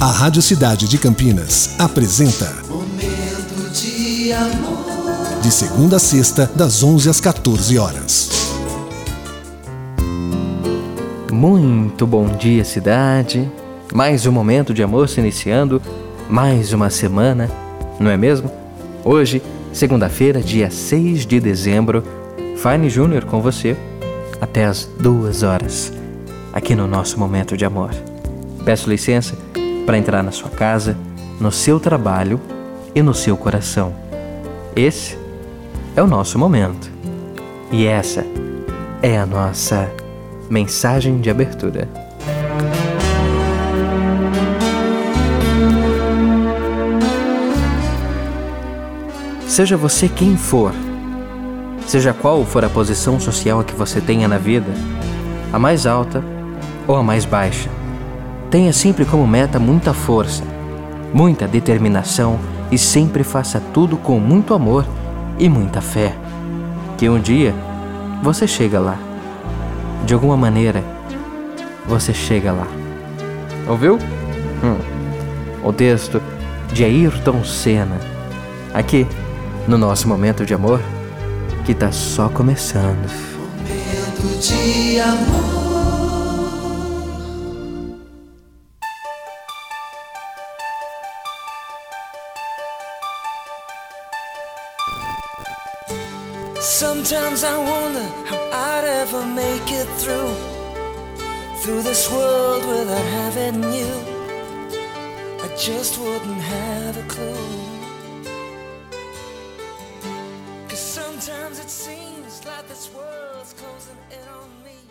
A Rádio Cidade de Campinas apresenta Momento de amor. De segunda a sexta, das 11 às 14 horas. Muito bom dia, cidade. Mais um momento de amor se iniciando, mais uma semana, não é mesmo? Hoje, segunda-feira, dia 6 de dezembro, Fine Júnior com você, até as duas horas, aqui no nosso momento de amor. Peço licença para entrar na sua casa, no seu trabalho e no seu coração. Esse é o nosso momento. E essa é a nossa mensagem de abertura. Seja você quem for, seja qual for a posição social que você tenha na vida, a mais alta ou a mais baixa, tenha sempre como meta muita força, muita determinação e sempre faça tudo com muito amor e muita fé. Que um dia você chega lá. De alguma maneira, você chega lá. Ouviu? Hum. O texto de Ayrton Senna. Aqui, no nosso momento de amor, que tá só começando. Momento de amor. Sometimes I wonder how I'd ever make it through Through this world without having you. I just wouldn't have a clue. Cause sometimes it seems like this world's closing in on me